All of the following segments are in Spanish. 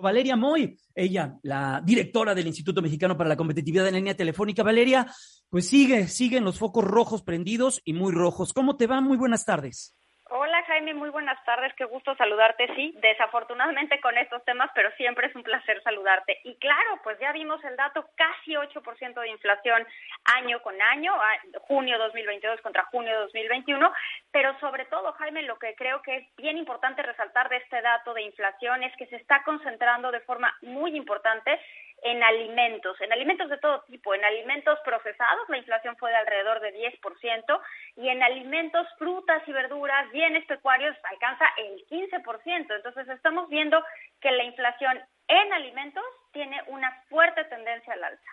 Valeria Moy, ella, la directora del Instituto Mexicano para la Competitividad en Línea Telefónica. Valeria, pues sigue, siguen los focos rojos prendidos y muy rojos. ¿Cómo te va? Muy buenas tardes. Hola Jaime, muy buenas tardes, qué gusto saludarte. Sí, desafortunadamente con estos temas, pero siempre es un placer saludarte. Y claro, pues ya vimos el dato, casi 8% de inflación año con año, junio 2022 contra junio 2021, pero sobre todo, Jaime, lo que creo que es bien importante resaltar de este dato de inflación es que se está concentrando de forma muy importante en alimentos, en alimentos de todo tipo, en alimentos procesados la inflación fue de alrededor de 10% y en alimentos, frutas y verduras, bienes pecuarios alcanza el 15%. Entonces estamos viendo que la inflación en alimentos tiene una fuerte tendencia al alza.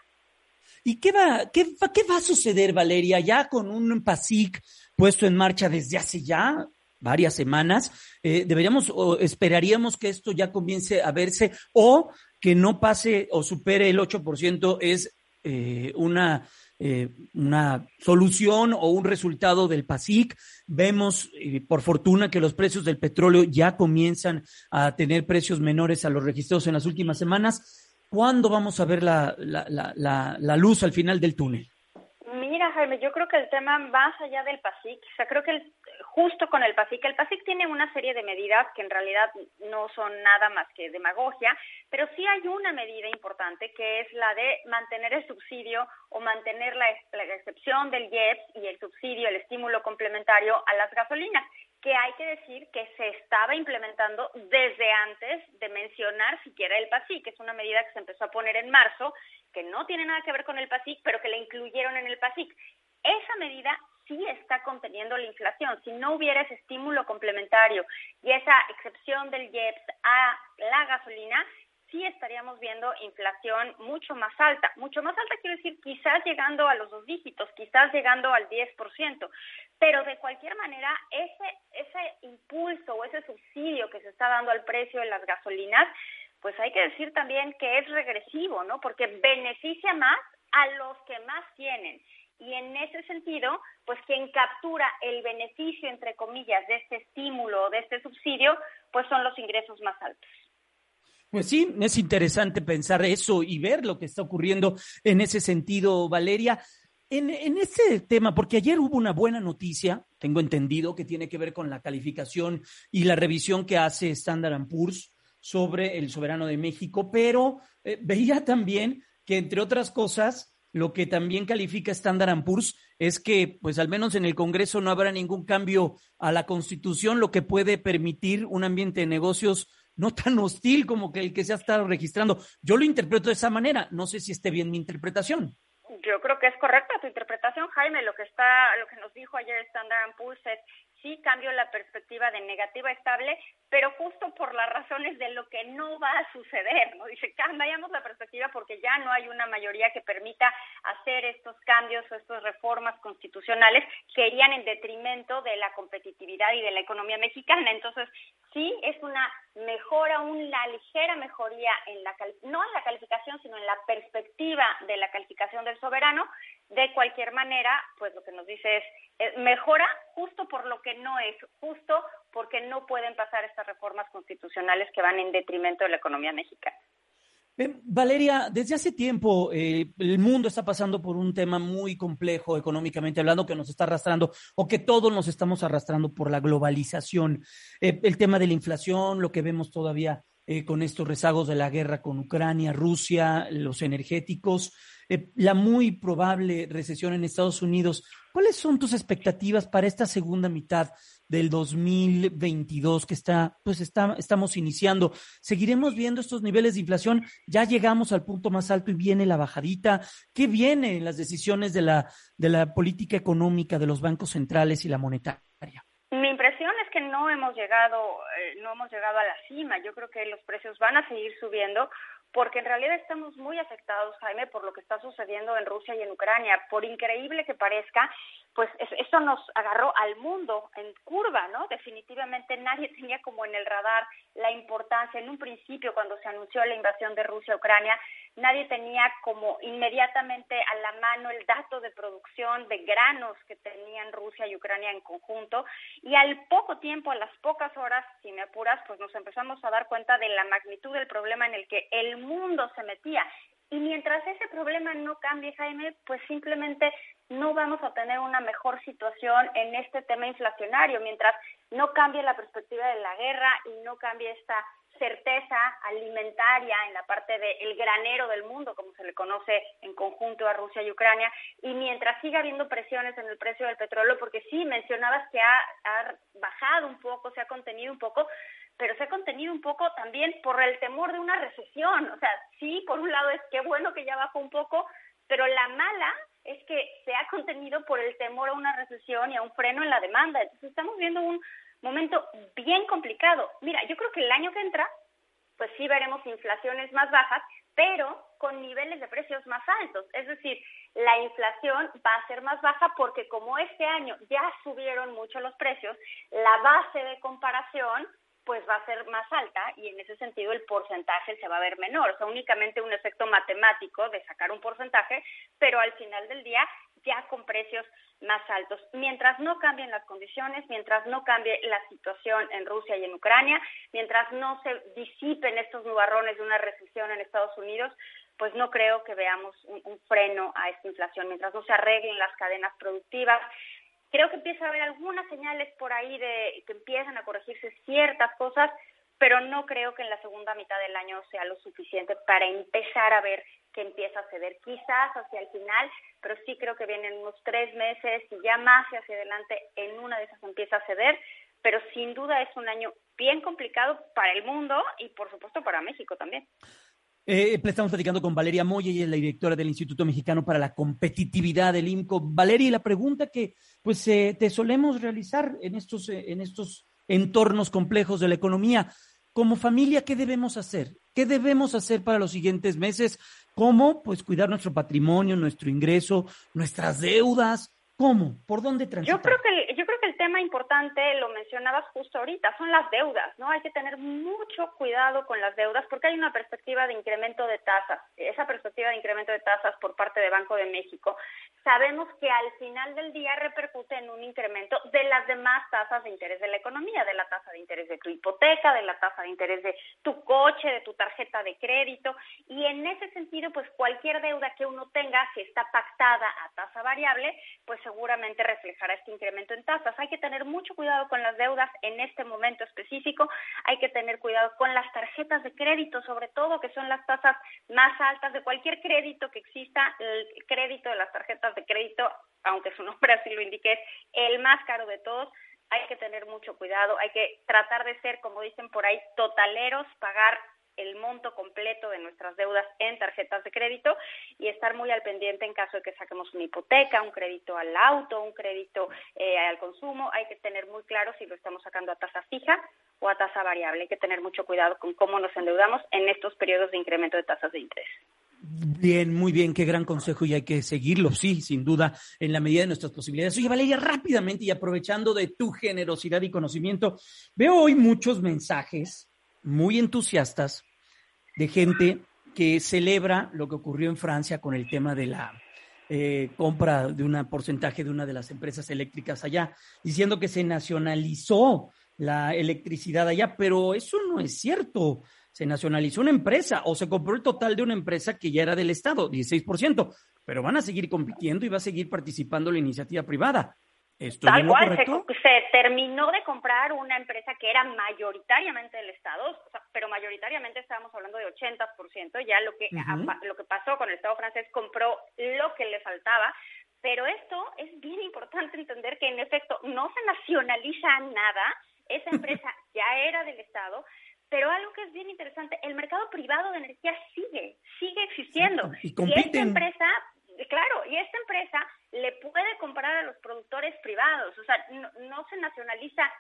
¿Y qué va, qué, qué va a suceder, Valeria, ya con un PASIC puesto en marcha desde hace ya varias semanas? Eh, ¿Deberíamos o esperaríamos que esto ya comience a verse o que no pase o supere el 8% es eh, una, eh, una solución o un resultado del PASIC. Vemos, eh, por fortuna, que los precios del petróleo ya comienzan a tener precios menores a los registrados en las últimas semanas. ¿Cuándo vamos a ver la, la, la, la luz al final del túnel? Mira, Jaime, yo creo que el tema más allá del PASIC, o sea, creo que el, justo con el PASIC. El PASIC tiene una serie de medidas que en realidad no son nada más que demagogia, pero sí hay una medida importante que es la de mantener el subsidio o mantener la, excepción del IEPS y el subsidio, el estímulo complementario a las gasolinas que hay que decir que se estaba implementando desde antes de mencionar siquiera el PASIC, que es una medida que se empezó a poner en marzo, que no tiene nada que ver con el PASIC, pero que la incluyeron en el PASIC. Esa medida sí está conteniendo la inflación. Si no hubiera ese estímulo complementario y esa excepción del IEPS a la gasolina, sí estaríamos viendo inflación mucho más alta. Mucho más alta quiero decir quizás llegando a los dos dígitos, quizás llegando al 10%. Pero de cualquier manera, ese, ese impulso o ese subsidio que se está dando al precio de las gasolinas, pues hay que decir también que es regresivo, ¿no? Porque beneficia más a los que más tienen y en ese sentido, pues quien captura el beneficio, entre comillas, de este estímulo, de este subsidio, pues son los ingresos más altos. Pues sí, es interesante pensar eso y ver lo que está ocurriendo en ese sentido, Valeria. En, en este tema, porque ayer hubo una buena noticia, tengo entendido, que tiene que ver con la calificación y la revisión que hace Standard Poor's sobre el soberano de México, pero eh, veía también que, entre otras cosas, lo que también califica Standard Poor's es que, pues al menos en el Congreso no habrá ningún cambio a la Constitución, lo que puede permitir un ambiente de negocios no tan hostil como que el que se ha estado registrando. Yo lo interpreto de esa manera. No sé si esté bien mi interpretación. Yo creo que es correcta tu interpretación, Jaime. Lo que está, lo que nos dijo ayer Standard Poor's es sí cambio la perspectiva de negativa estable, pero justo por las razones de lo que no va a suceder, ¿no? Dice, cambiamos la perspectiva porque ya no hay una mayoría que permita hacer estos cambios o estas reformas constitucionales que irían en detrimento de la competitividad y de la economía mexicana. Entonces, sí es una mejora, una ligera mejoría en la no en la calificación, sino en la perspectiva de la calificación del soberano. De cualquier manera, pues lo que nos dice es eh, mejora justo por lo que no es, justo porque no pueden pasar estas reformas constitucionales que van en detrimento de la economía mexicana. Valeria, desde hace tiempo eh, el mundo está pasando por un tema muy complejo económicamente hablando que nos está arrastrando o que todos nos estamos arrastrando por la globalización. Eh, el tema de la inflación, lo que vemos todavía con estos rezagos de la guerra con Ucrania, Rusia, los energéticos, la muy probable recesión en Estados Unidos. ¿Cuáles son tus expectativas para esta segunda mitad del 2022 que está, pues está, estamos iniciando? ¿Seguiremos viendo estos niveles de inflación? ¿Ya llegamos al punto más alto y viene la bajadita? ¿Qué viene en las decisiones de la, de la política económica de los bancos centrales y la monetaria? Mi impresión es que no hemos llegado, eh, no hemos llegado a la cima. Yo creo que los precios van a seguir subiendo porque en realidad estamos muy afectados, Jaime, por lo que está sucediendo en Rusia y en Ucrania. Por increíble que parezca, pues eso nos agarró al mundo en curva, ¿no? Definitivamente nadie tenía como en el radar la importancia en un principio cuando se anunció la invasión de Rusia a Ucrania, nadie tenía como inmediatamente a la mano el dato de producción de granos que tenían Rusia y Ucrania en conjunto y al poco tiempo, a las pocas horas, apuras, pues nos empezamos a dar cuenta de la magnitud del problema en el que el mundo se metía. Y mientras ese problema no cambie, Jaime, pues simplemente no vamos a tener una mejor situación en este tema inflacionario, mientras no cambie la perspectiva de la guerra y no cambie esta certeza alimentaria en la parte del granero del mundo, como se le conoce en conjunto a Rusia y Ucrania, y mientras siga habiendo presiones en el precio del petróleo, porque sí, mencionabas que ha, ha bajado un poco, se ha contenido un poco, pero se ha contenido un poco también por el temor de una recesión. O sea, sí, por un lado es que bueno que ya bajó un poco, pero la mala es que se ha contenido por el temor a una recesión y a un freno en la demanda. Entonces estamos viendo un momento bien complicado. Mira, yo creo que el año que entra, pues sí veremos inflaciones más bajas, pero con niveles de precios más altos. Es decir, la inflación va a ser más baja porque como este año ya subieron mucho los precios, la base de comparación pues va a ser más alta y en ese sentido el porcentaje se va a ver menor. O sea, únicamente un efecto matemático de sacar un porcentaje, pero al final del día ya con precios más altos. Mientras no cambien las condiciones, mientras no cambie la situación en Rusia y en Ucrania, mientras no se disipen estos nubarrones de una recesión en Estados Unidos, pues no creo que veamos un, un freno a esta inflación. Mientras no se arreglen las cadenas productivas, Creo que empieza a haber algunas señales por ahí de que empiezan a corregirse ciertas cosas, pero no creo que en la segunda mitad del año sea lo suficiente para empezar a ver que empieza a ceder. Quizás hacia el final, pero sí creo que vienen unos tres meses y ya más hacia adelante en una de esas empieza a ceder, pero sin duda es un año bien complicado para el mundo y por supuesto para México también. Eh, estamos platicando con Valeria Moya, y es la directora del Instituto Mexicano para la Competitividad del IMCO. Valeria, la pregunta que pues eh, te solemos realizar en estos, eh, en estos entornos complejos de la economía, como familia, ¿qué debemos hacer? ¿Qué debemos hacer para los siguientes meses? ¿Cómo? Pues cuidar nuestro patrimonio, nuestro ingreso, nuestras deudas. ¿Cómo? ¿Por dónde transitar? Yo creo que tema importante lo mencionabas justo ahorita, son las deudas, ¿no? Hay que tener mucho cuidado con las deudas porque hay una perspectiva de incremento de tasas. Esa perspectiva de incremento de tasas por parte de Banco de México, sabemos que al final del día repercute en un incremento de las demás tasas de interés de la economía, de la tasa de interés de tu hipoteca, de la tasa de interés de tu coche, de tu tarjeta de crédito y en ese sentido, pues cualquier deuda que uno tenga, si está pactada a tasa variable, pues seguramente reflejará este incremento en tasas. Hay que tener mucho cuidado con las deudas en este momento específico, hay que tener cuidado con las tarjetas de crédito, sobre todo que son las tasas más altas de cualquier crédito que exista, el crédito de las tarjetas de crédito, aunque su nombre así lo indique, es el más caro de todos. Hay que tener mucho cuidado, hay que tratar de ser, como dicen por ahí, totaleros, pagar el monto completo de nuestras deudas en tarjetas de crédito y estar muy al pendiente en caso de que saquemos una hipoteca, un crédito al auto, un crédito eh, al consumo. Hay que tener muy claro si lo estamos sacando a tasa fija o a tasa variable. Hay que tener mucho cuidado con cómo nos endeudamos en estos periodos de incremento de tasas de interés. Bien, muy bien, qué gran consejo y hay que seguirlo, sí, sin duda, en la medida de nuestras posibilidades. Oye, Valeria, rápidamente y aprovechando de tu generosidad y conocimiento, veo hoy muchos mensajes muy entusiastas de gente que celebra lo que ocurrió en Francia con el tema de la eh, compra de un porcentaje de una de las empresas eléctricas allá, diciendo que se nacionalizó la electricidad allá, pero eso no es cierto. Se nacionalizó una empresa o se compró el total de una empresa que ya era del Estado, 16%, pero van a seguir compitiendo y va a seguir participando la iniciativa privada. Tal cual, se, terminó de comprar una empresa que era mayoritariamente del Estado, pero mayoritariamente estábamos hablando de 80%, ya lo que, lo que pasó con el Estado francés compró lo que le faltaba, pero esto es bien importante entender que en efecto no se nacionaliza nada, esa empresa ya era del Estado, pero algo que es bien interesante, el mercado privado de energía sigue, sigue existiendo. Y, y esta empresa Claro, y esta empresa le puede comprar a los productores privados, o sea, no, se nacionaliza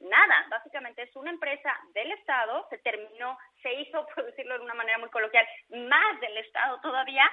nada, básicamente es una empresa del Estado, se terminó, se hizo, por decirlo de una manera muy coloquial, más del Estado todavía,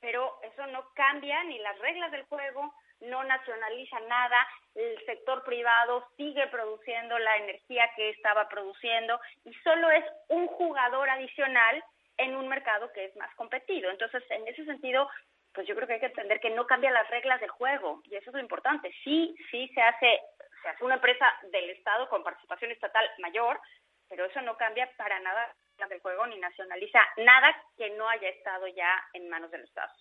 pero eso no cambia ni las reglas del juego, no nacionaliza nada, el sector privado sigue produciendo la energía que estaba produciendo y solo es un jugador adicional en un mercado que es más competido. Entonces, en ese sentido, pues yo creo que hay que entender que no cambia las reglas del juego y eso es lo importante. Sí, sí se hace, se hace una empresa del Estado con participación estatal mayor, pero eso no cambia para nada del juego ni nacionaliza nada que no haya estado ya en manos del Estado.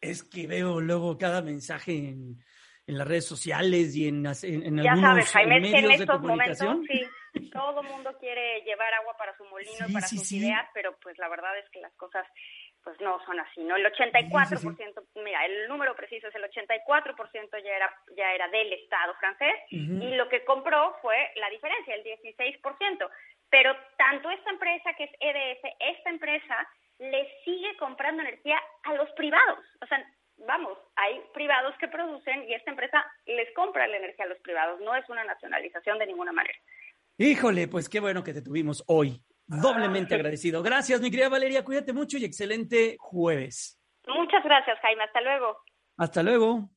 Es que veo luego cada mensaje en, en las redes sociales y en, en, ya algunos sabes, Jaime, medios en de estos comunicación. momentos sí, todo el mundo quiere llevar agua para su molino Sí, para sí, sus sí. ideas, pero pues la verdad es que las cosas pues no son así, ¿no? El 84%, mira, el número preciso es el 84% ya era ya era del Estado francés y lo que compró fue la diferencia, el 16%. Pero tanto esta empresa que es EDF, esta empresa le sigue comprando energía a los privados. O sea, vamos, hay privados que producen y esta empresa les compra la energía a los privados. No es una nacionalización de ninguna manera. Híjole, pues qué bueno que te tuvimos hoy. Doblemente agradecido. Gracias, mi querida Valeria. Cuídate mucho y excelente jueves. Muchas gracias, Jaime. Hasta luego. Hasta luego.